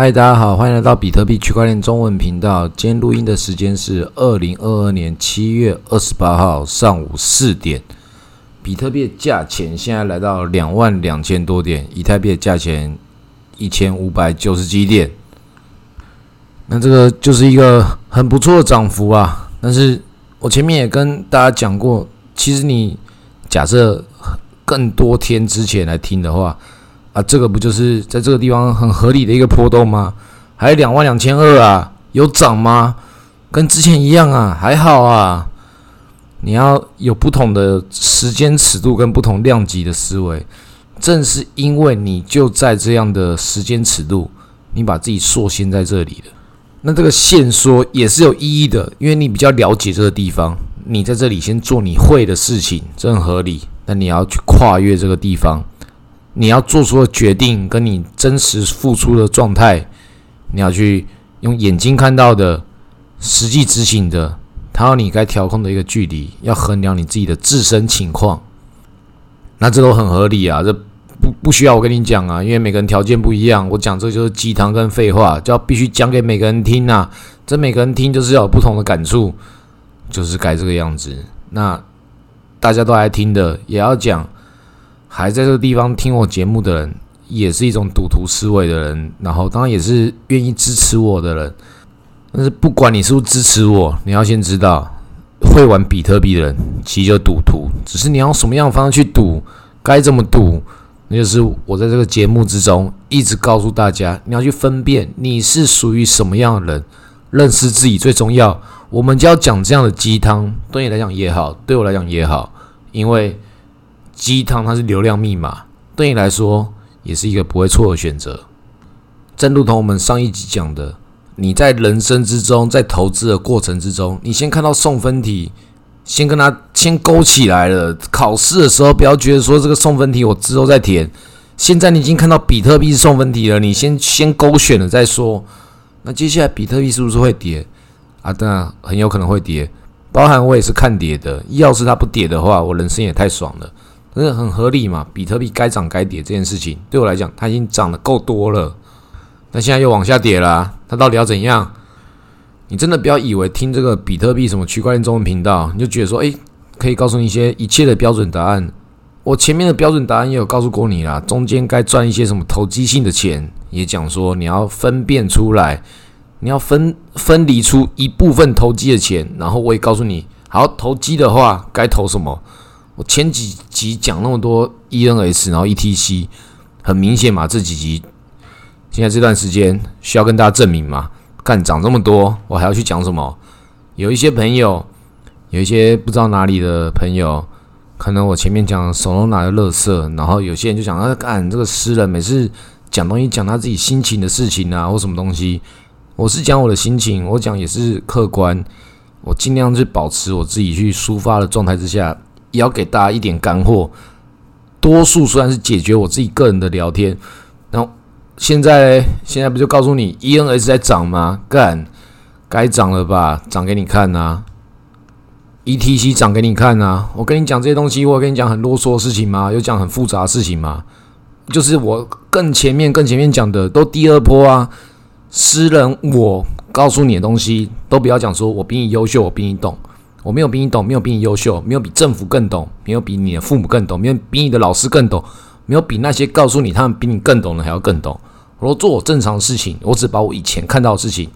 嗨，大家好，欢迎来到比特币区块链中文频道。今天录音的时间是二零二二年七月二十八号上午四点。比特币的价钱现在来到两万两千多点，以太币的价钱一千五百九十几点。那这个就是一个很不错的涨幅啊！但是我前面也跟大家讲过，其实你假设更多天之前来听的话，啊，这个不就是在这个地方很合理的一个波动吗？还有两万两千二啊，有涨吗？跟之前一样啊，还好啊。你要有不同的时间尺度跟不同量级的思维，正是因为你就在这样的时间尺度，你把自己缩限在这里了。那这个线缩也是有意义的，因为你比较了解这个地方，你在这里先做你会的事情，这很合理。那你要去跨越这个地方，你要做出的决定跟你真实付出的状态，你要去用眼睛看到的，实际执行的，还有你该调控的一个距离，要衡量你自己的自身情况，那这都很合理啊，这。不不需要我跟你讲啊，因为每个人条件不一样，我讲这就是鸡汤跟废话，就要必须讲给每个人听啊。这每个人听就是要有不同的感触，就是该这个样子。那大家都来听的，也要讲，还在这个地方听我节目的人，也是一种赌徒思维的人，然后当然也是愿意支持我的人。但是不管你是不是支持我，你要先知道，会玩比特币的人其实就赌徒，只是你要什么样的方式去赌，该怎么赌。那就是我在这个节目之中一直告诉大家，你要去分辨你是属于什么样的人，认识自己最重要。我们就要讲这样的鸡汤，对你来讲也好，对我来讲也好，因为鸡汤它是流量密码，对你来说也是一个不会错的选择。正如同我们上一集讲的，你在人生之中，在投资的过程之中，你先看到送分题。先跟他先勾起来了。考试的时候不要觉得说这个送分题我之后再填。现在你已经看到比特币是送分题了，你先先勾选了再说。那接下来比特币是不是会跌啊？当然很有可能会跌，包含我也是看跌的。要是它不跌的话，我人生也太爽了。但是很合理嘛，比特币该涨该跌这件事情对我来讲，它已经涨得够多了。那现在又往下跌了，它到底要怎样？你真的不要以为听这个比特币什么区块链中文频道，你就觉得说，诶，可以告诉你一些一切的标准答案。我前面的标准答案也有告诉过你啦，中间该赚一些什么投机性的钱，也讲说你要分辨出来，你要分分离出一部分投机的钱，然后我也告诉你，好投机的话该投什么。我前几集讲那么多 ENS，然后 ETC，很明显嘛，这几集现在这段时间需要跟大家证明嘛。干涨这么多，我还要去讲什么？有一些朋友，有一些不知道哪里的朋友，可能我前面讲手中拿的乐色，然后有些人就讲啊，干这个诗人每次讲东西讲他自己心情的事情啊，或什么东西。我是讲我的心情，我讲也是客观，我尽量是保持我自己去抒发的状态之下，也要给大家一点干货。多数虽然是解决我自己个人的聊天，然后。现在现在不就告诉你 ENS 在涨吗？干，该涨了吧？涨给你看呐！ETC 涨给你看呐！我跟你讲这些东西，我跟你讲很啰嗦的事情吗？有讲很复杂的事情吗？就是我更前面更前面讲的都第二波啊！私人，我告诉你的东西都不要讲，说我比你优秀，我比你懂，我没有比你懂，没有比你优秀，没有比政府更懂，没有比你的父母更懂，没有比你的老师更懂，没有比那些告诉你他们比你更懂的还要更懂。我做我正常的事情，我只把我以前看到的事情，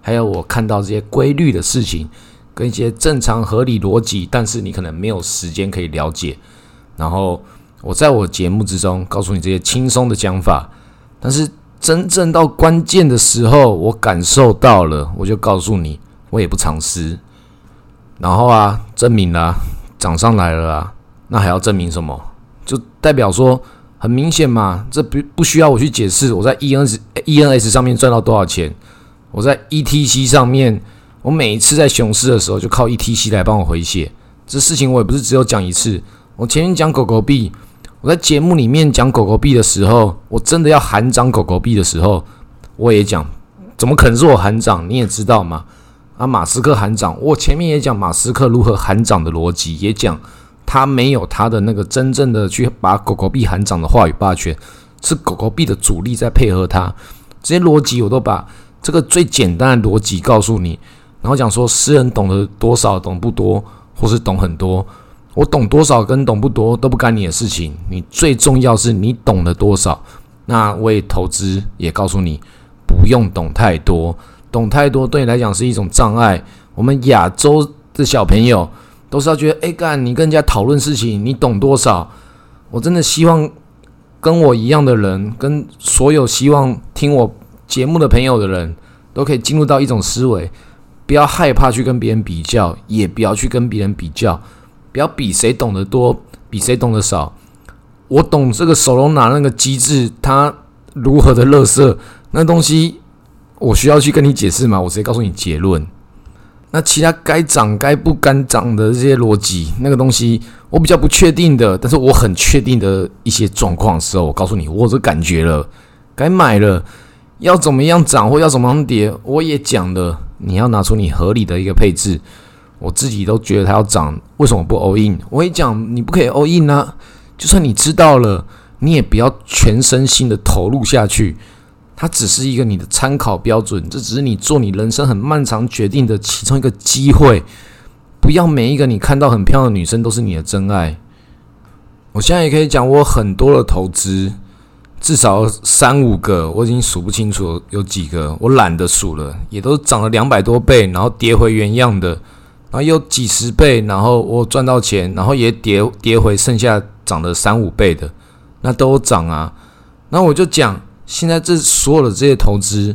还有我看到这些规律的事情，跟一些正常合理逻辑，但是你可能没有时间可以了解。然后我在我节目之中告诉你这些轻松的讲法，但是真正到关键的时候，我感受到了，我就告诉你，我也不藏私。然后啊，证明了涨上来了啊，那还要证明什么？就代表说。很明显嘛，这不不需要我去解释。我在 E N S E N S 上面赚到多少钱？我在 E T C 上面，我每一次在熊市的时候就靠 E T C 来帮我回血。这事情我也不是只有讲一次。我前面讲狗狗币，我在节目里面讲狗狗币的时候，我真的要喊涨狗狗币的时候，我也讲，怎么可能是我喊涨？你也知道嘛？啊，马斯克喊涨，我前面也讲马斯克如何喊涨的逻辑，也讲。他没有他的那个真正的去把狗狗币喊涨的话语霸权，是狗狗币的主力在配合他，这些逻辑我都把这个最简单的逻辑告诉你，然后讲说诗人懂得多少，懂不多，或是懂很多。我懂多少跟懂不多都不干你的事情，你最重要是你懂得多少。那我也投资也告诉你，不用懂太多，懂太多对你来讲是一种障碍。我们亚洲的小朋友都是要觉得，哎干，你跟人家讨论事情，你懂多少？我真的希望跟我一样的人，跟所有希望听我节目的朋友的人都可以进入到一种思维，不要害怕去跟别人比较，也不要去跟别人比较。不要比谁懂得多，比谁懂得少。我懂这个手龙拿那个机制，它如何的乐色那东西，我需要去跟你解释吗？我直接告诉你结论。那其他该涨该不该涨的这些逻辑，那个东西我比较不确定的，但是我很确定的一些状况时候，我告诉你，我这感觉了，该买了，要怎么样涨或要怎么样跌，我也讲了，你要拿出你合理的一个配置。我自己都觉得它要涨，为什么不 all in？我也讲你不可以 all in 啊！就算你知道了，你也不要全身心的投入下去。它只是一个你的参考标准，这只是你做你人生很漫长决定的其中一个机会。不要每一个你看到很漂亮的女生都是你的真爱。我现在也可以讲，我很多的投资，至少三五个，我已经数不清楚有几个，我懒得数了，也都涨了两百多倍，然后跌回原样的。然后有几十倍，然后我赚到钱，然后也跌跌回剩下涨了三五倍的，那都涨啊。那我就讲，现在这所有的这些投资，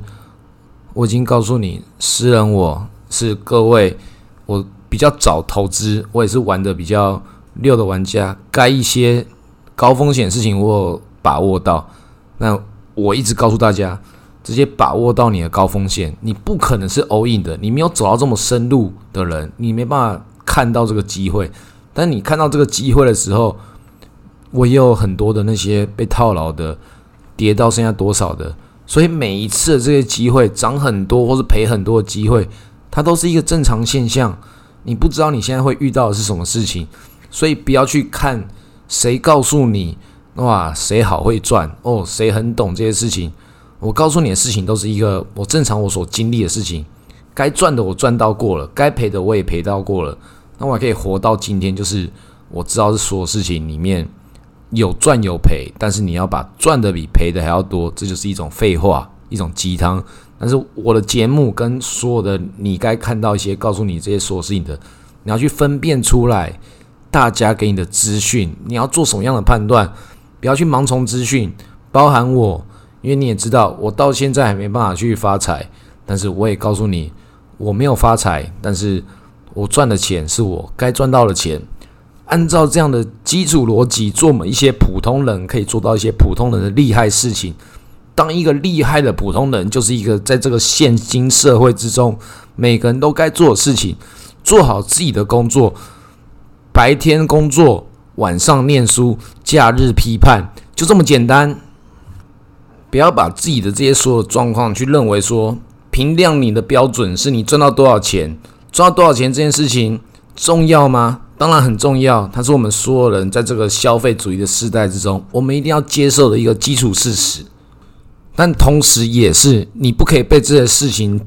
我已经告诉你，私人我是各位，我比较早投资，我也是玩的比较溜的玩家，该一些高风险事情我有把握到，那我一直告诉大家。直接把握到你的高风险，你不可能是 all in 的，你没有走到这么深入的人，你没办法看到这个机会。但你看到这个机会的时候，我也有很多的那些被套牢的，跌到剩下多少的，所以每一次的这些机会涨很多或是赔很多的机会，它都是一个正常现象。你不知道你现在会遇到的是什么事情，所以不要去看谁告诉你哇谁好会赚哦，谁很懂这些事情。我告诉你的事情都是一个我正常我所经历的事情，该赚的我赚到过了，该赔的我也赔到过了，那我还可以活到今天，就是我知道是所有事情里面有赚有赔，但是你要把赚的比赔的还要多，这就是一种废话，一种鸡汤。但是我的节目跟所有的你该看到一些告诉你这些所有事情的，你要去分辨出来，大家给你的资讯，你要做什么样的判断，不要去盲从资讯，包含我。因为你也知道，我到现在还没办法去发财，但是我也告诉你，我没有发财，但是我赚的钱是我该赚到的钱。按照这样的基础逻辑，做某一些普通人可以做到一些普通人的厉害事情。当一个厉害的普通人，就是一个在这个现今社会之中，每个人都该做的事情，做好自己的工作，白天工作，晚上念书，假日批判，就这么简单。不要把自己的这些所有状况去认为说评量你的标准是你赚到多少钱，赚到多少钱这件事情重要吗？当然很重要，它是我们所有人在这个消费主义的时代之中，我们一定要接受的一个基础事实。但同时也是你不可以被这些事情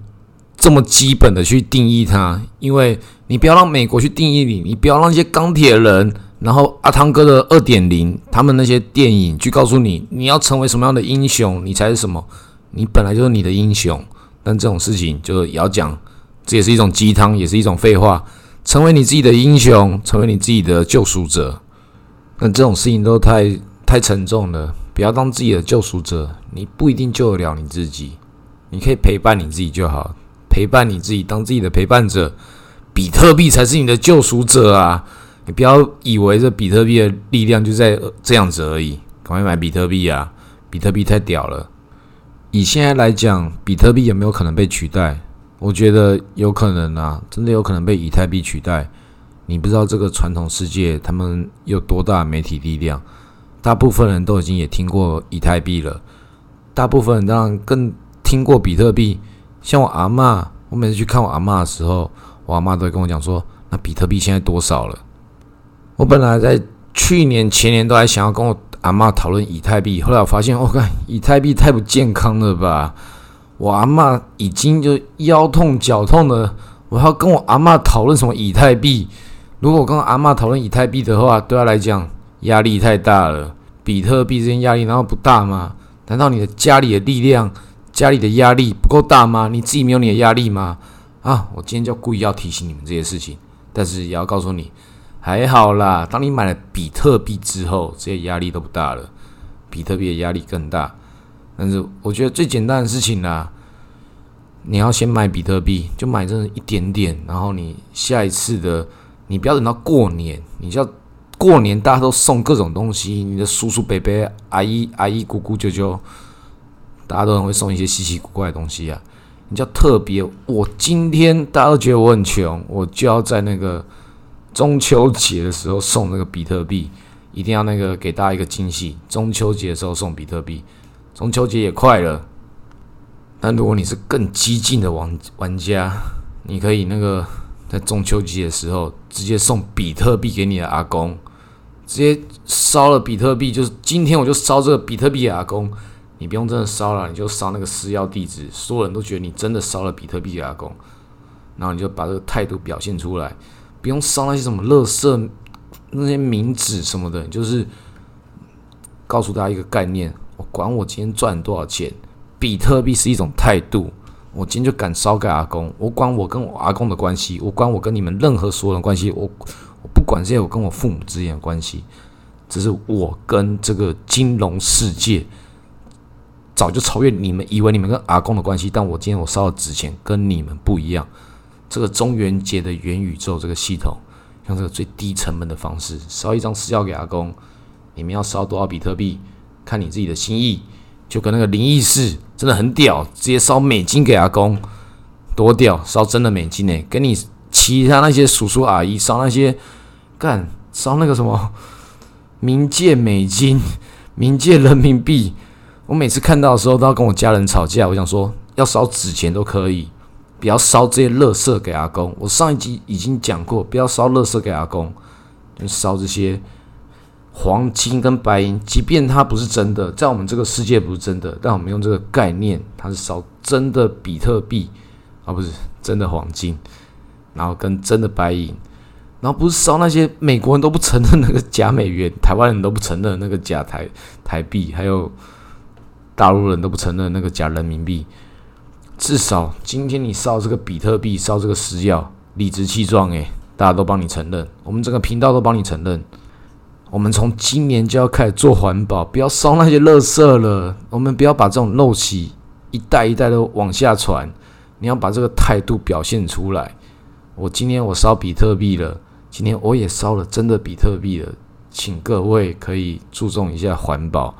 这么基本的去定义它，因为你不要让美国去定义你，你不要让一些钢铁人。然后阿汤哥的二点零，他们那些电影去告诉你，你要成为什么样的英雄，你才是什么？你本来就是你的英雄。但这种事情就也要讲，这也是一种鸡汤，也是一种废话。成为你自己的英雄，成为你自己的救赎者。但这种事情都太太沉重了，不要当自己的救赎者，你不一定救得了你自己。你可以陪伴你自己就好，陪伴你自己，当自己的陪伴者。比特币才是你的救赎者啊！你不要以为这比特币的力量就在这样子而已，赶快买比特币啊！比特币太屌了。以现在来讲，比特币有没有可能被取代？我觉得有可能啊，真的有可能被以太币取代。你不知道这个传统世界他们有多大媒体力量，大部分人都已经也听过以太币了，大部分人当然更听过比特币。像我阿妈，我每次去看我阿妈的时候，我阿妈都会跟我讲说：“那比特币现在多少了？”我本来在去年前年都还想要跟我阿妈讨论以太币，后来我发现，我看以太币太不健康了吧？我阿妈已经就腰痛脚痛的，我要跟我阿妈讨论什么以太币？如果我跟我阿妈讨论以太币的话，对她来讲压力太大了。比特币这件压力难道不大吗？难道你的家里的力量、家里的压力不够大吗？你自己没有你的压力吗？啊，我今天就故意要提醒你们这些事情，但是也要告诉你。还好啦，当你买了比特币之后，这些压力都不大了。比特币的压力更大，但是我觉得最简单的事情啦，你要先买比特币，就买这一点点，然后你下一次的，你不要等到过年，你就要过年大家都送各种东西，你的叔叔伯伯、阿姨阿姨、姑姑舅舅，大家都很会送一些稀奇古怪的东西啊。你叫特别，我今天大家都觉得我很穷，我就要在那个。中秋节的时候送那个比特币，一定要那个给大家一个惊喜。中秋节的时候送比特币，中秋节也快了。但如果你是更激进的玩玩家，你可以那个在中秋节的时候直接送比特币给你的阿公，直接烧了比特币，就是今天我就烧这个比特币给阿公。你不用真的烧了，你就烧那个私钥地址，所有人都觉得你真的烧了比特币给阿公，然后你就把这个态度表现出来。不用烧那些什么垃圾、那些名纸什么的，就是告诉大家一个概念：我管我今天赚多少钱，比特币是一种态度。我今天就敢烧给阿公，我管我跟我阿公的关系，我管我跟你们任何所有人关系，我我不管这些我跟我父母之间的关系，只是我跟这个金融世界早就超越你们以为你们跟阿公的关系，但我今天我烧的纸钱跟你们不一样。这个中元节的元宇宙这个系统，用这个最低成本的方式烧一张私钥给阿公，你们要烧多少比特币，看你自己的心意。就跟那个灵异事真的很屌，直接烧美金给阿公，多屌！烧真的美金呢，跟你其他那些叔叔阿姨烧那些干烧那个什么冥界美金、冥界人民币，我每次看到的时候都要跟我家人吵架。我想说，要烧纸钱都可以。不要烧这些垃圾给阿公。我上一集已经讲过，不要烧垃圾给阿公，就烧这些黄金跟白银。即便它不是真的，在我们这个世界不是真的，但我们用这个概念，它是烧真的比特币啊，不是真的黄金，然后跟真的白银，然后不是烧那些美国人都不承认那个假美元，台湾人都不承认那个假台台币，还有大陆人都不承认那个假人民币。至少今天你烧这个比特币，烧这个石药，理直气壮诶，大家都帮你承认，我们整个频道都帮你承认。我们从今年就要开始做环保，不要烧那些垃圾了。我们不要把这种陋习一代一代的往下传。你要把这个态度表现出来。我今天我烧比特币了，今天我也烧了真的比特币了，请各位可以注重一下环保。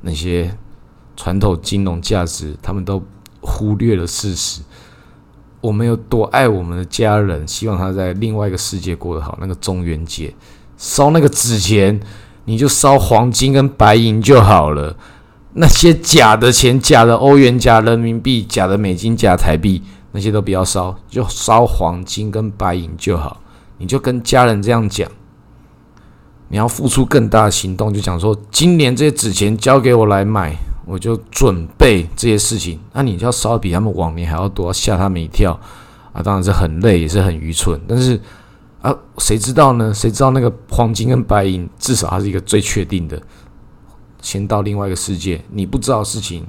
那些传统金融价值，他们都。忽略了事实，我们有多爱我们的家人，希望他在另外一个世界过得好。那个中元节烧那个纸钱，你就烧黄金跟白银就好了。那些假的钱、假的欧元、假人民币、假的美金、假台币，那些都不要烧，就烧黄金跟白银就好。你就跟家人这样讲，你要付出更大的行动，就讲说，今年这些纸钱交给我来买。我就准备这些事情，那你就要烧的比他们往年还要多，吓他们一跳啊！当然是很累，也是很愚蠢。但是啊，谁知道呢？谁知道那个黄金跟白银，至少它是一个最确定的，先到另外一个世界。你不知道事情，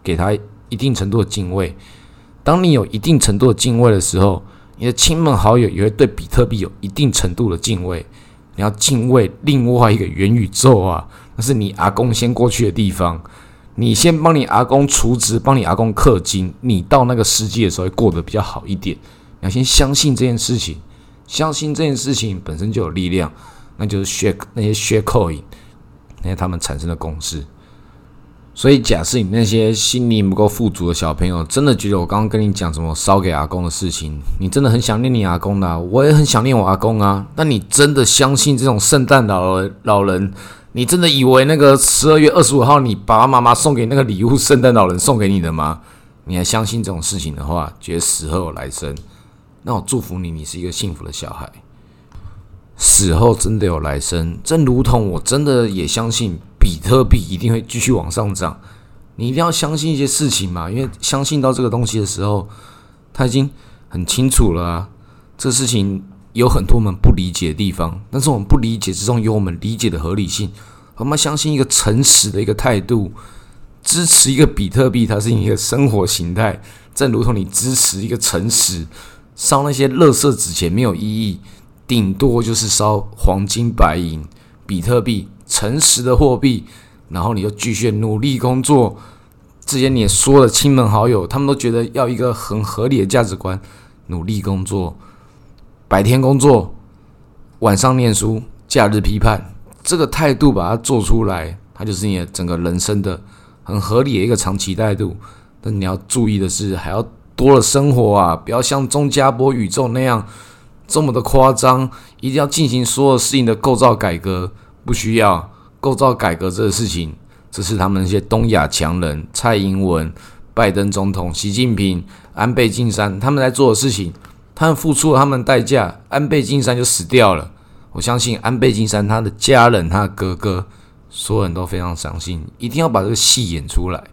给他一定程度的敬畏。当你有一定程度的敬畏的时候，你的亲朋好友也会对比特币有一定程度的敬畏。你要敬畏另外一个元宇宙啊，那是你阿公先过去的地方。你先帮你阿公储值，帮你阿公氪金，你到那个世界的时候会过得比较好一点。你要先相信这件事情，相信这件事情本身就有力量，那就是 s h a k 那些 s h a k coin 那些他们产生的公式。所以，假设你那些心灵不够富足的小朋友，真的觉得我刚刚跟你讲什么烧给阿公的事情，你真的很想念你阿公的，我也很想念我阿公啊。那你真的相信这种圣诞老人老人？你真的以为那个十二月二十五号你爸爸妈妈送给那个礼物，圣诞老人送给你的吗？你还相信这种事情的话，觉得死后来生？那我祝福你，你是一个幸福的小孩。死后真的有来生，正如同我真的也相信比特币一定会继续往上涨。你一定要相信一些事情嘛，因为相信到这个东西的时候，他已经很清楚了啊。这事情有很多我们不理解的地方，但是我们不理解之中有我们理解的合理性。我们相信一个诚实的一个态度，支持一个比特币，它是一个生活形态，正如同你支持一个诚实，烧那些垃圾纸钱没有意义，顶多就是烧黄金、白银、比特币，诚实的货币。然后你就继续努力工作，这些你也说了，亲朋好友他们都觉得要一个很合理的价值观，努力工作，白天工作，晚上念书，假日批判，这个态度把它做出来，它就是你的整个人生的很合理的一个长期态度。但你要注意的是，还要多了生活啊，不要像钟家波宇宙那样这么的夸张，一定要进行所有事情的构造改革，不需要。构造改革这个事情，这是他们那些东亚强人蔡英文、拜登总统、习近平、安倍晋三他们在做的事情。他们付出了他们的代价，安倍晋三就死掉了。我相信安倍晋三他的家人、他的哥哥，所有人都非常相信，一定要把这个戏演出来。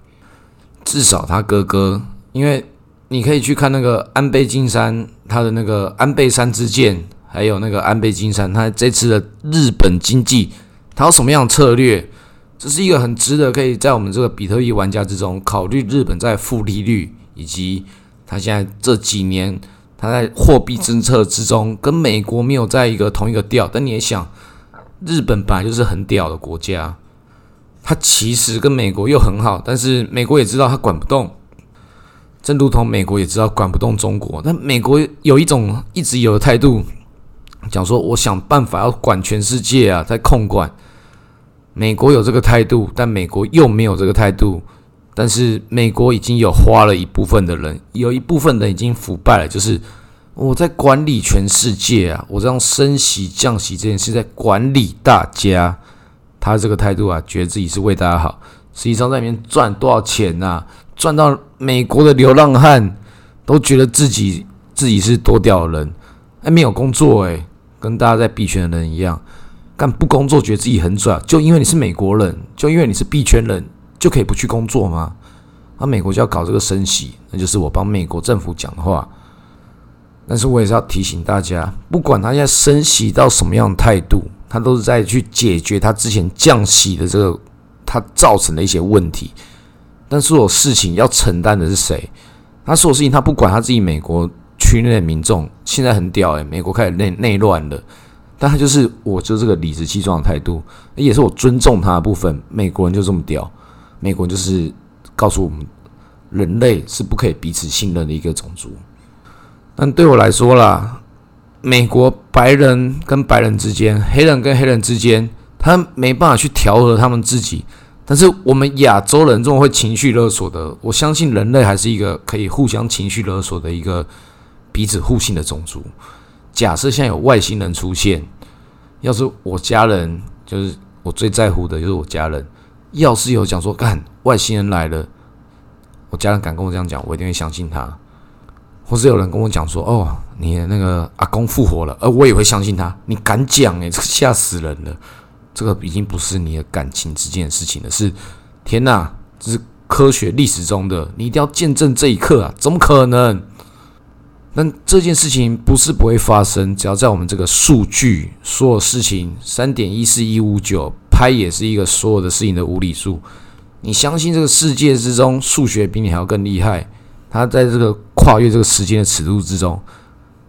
至少他哥哥，因为你可以去看那个安倍晋三他的那个安倍三之剑，还有那个安倍晋三他这次的日本经济。他有什么样的策略？这是一个很值得可以在我们这个比特币玩家之中考虑。日本在负利率，以及他现在这几年他在货币政策之中跟美国没有在一个同一个调。但你也想，日本本来就是很屌的国家，他其实跟美国又很好，但是美国也知道他管不动，正如同美国也知道管不动中国。但美国有一种一直有的态度，讲说我想办法要管全世界啊，在控管。美国有这个态度，但美国又没有这个态度。但是美国已经有花了一部分的人，有一部分人已经腐败了。就是我在管理全世界啊，我这样升息降息这件事在管理大家。他这个态度啊，觉得自己是为大家好，实际上在里面赚多少钱呐？赚到美国的流浪汉都觉得自己自己是多屌的人，还没有工作诶，跟大家在币圈的人一样。干不工作，觉得自己很拽，就因为你是美国人，就因为你是币圈人，就可以不去工作吗？那美国就要搞这个升息，那就是我帮美国政府讲话。但是我也是要提醒大家，不管他现在升息到什么样的态度，他都是在去解决他之前降息的这个他造成的一些问题。但是有事情要承担的是谁？他所有事情他不管他自己美国区内的民众，现在很屌诶，美国开始内内乱了。但他就是，我就这个理直气壮的态度，也是我尊重他的部分。美国人就这么屌，美国人就是告诉我们，人类是不可以彼此信任的一个种族。但对我来说啦，美国白人跟白人之间，黑人跟黑人之间，他没办法去调和他们自己。但是我们亚洲人这种会情绪勒索的，我相信人类还是一个可以互相情绪勒索的一个彼此互信的种族。假设现在有外星人出现，要是我家人，就是我最在乎的，就是我家人。要是有讲说，干外星人来了，我家人敢跟我这样讲，我一定会相信他。或是有人跟我讲说，哦，你的那个阿公复活了，而我也会相信他。你敢讲？诶，这吓死人了！这个已经不是你的感情之间的事情了，是天哪，这是科学历史中的，你一定要见证这一刻啊！怎么可能？但这件事情不是不会发生，只要在我们这个数据，所有事情三点一四一五九拍也是一个所有的事情的无理数。你相信这个世界之中，数学比你还要更厉害？它在这个跨越这个时间的尺度之中，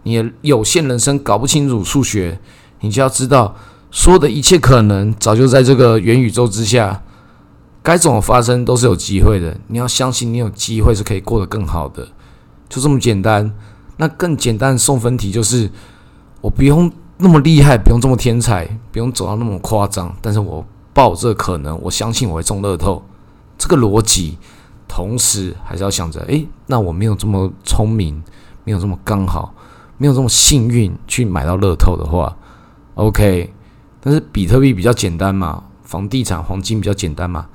你的有限人生搞不清楚数学，你就要知道，所有的一切可能早就在这个元宇宙之下，该怎么发生都是有机会的。你要相信，你有机会是可以过得更好的，就这么简单。那更简单的送分题就是，我不用那么厉害，不用这么天才，不用走到那么夸张，但是我抱这个可能，我相信我会中乐透，这个逻辑，同时还是要想着，诶，那我没有这么聪明，没有这么刚好，没有这么幸运去买到乐透的话，OK，但是比特币比较简单嘛，房地产、黄金比较简单嘛，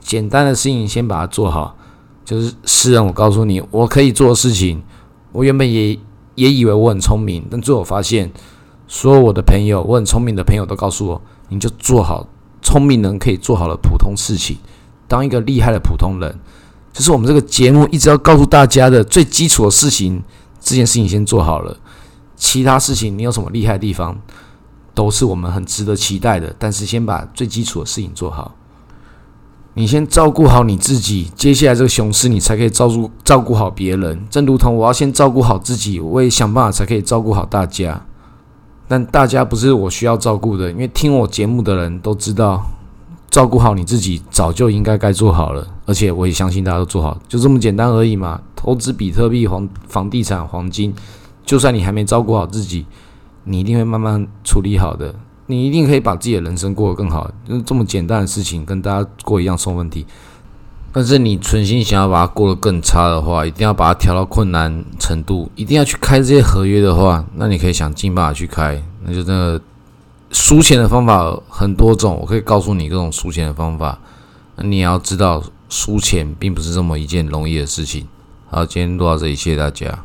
简单的事情先把它做好，就是诗人，我告诉你，我可以做的事情。我原本也也以为我很聪明，但最后发现，所有我的朋友，我很聪明的朋友都告诉我，你就做好聪明人可以做好的普通事情，当一个厉害的普通人，就是我们这个节目一直要告诉大家的最基础的事情。这件事情先做好了，其他事情你有什么厉害的地方，都是我们很值得期待的。但是先把最基础的事情做好，你先照顾好你自己，接下来这个熊市你才可以照顾照顾好别人。正如同我要先照顾好自己，我也想办法才可以照顾好大家。但大家不是我需要照顾的，因为听我节目的人都知道，照顾好你自己早就应该该做好了，而且我也相信大家都做好，就这么简单而已嘛。投资比特币、黄房地产、黄金，就算你还没照顾好自己，你一定会慢慢处理好的。你一定可以把自己的人生过得更好。就这么简单的事情，跟大家过一样送问题。但是你存心想要把它过得更差的话，一定要把它调到困难程度，一定要去开这些合约的话，那你可以想尽办法去开。那就那个输钱的方法很多种，我可以告诉你各种输钱的方法。那你也要知道，输钱并不是这么一件容易的事情。好，今天录到这里，谢谢大家。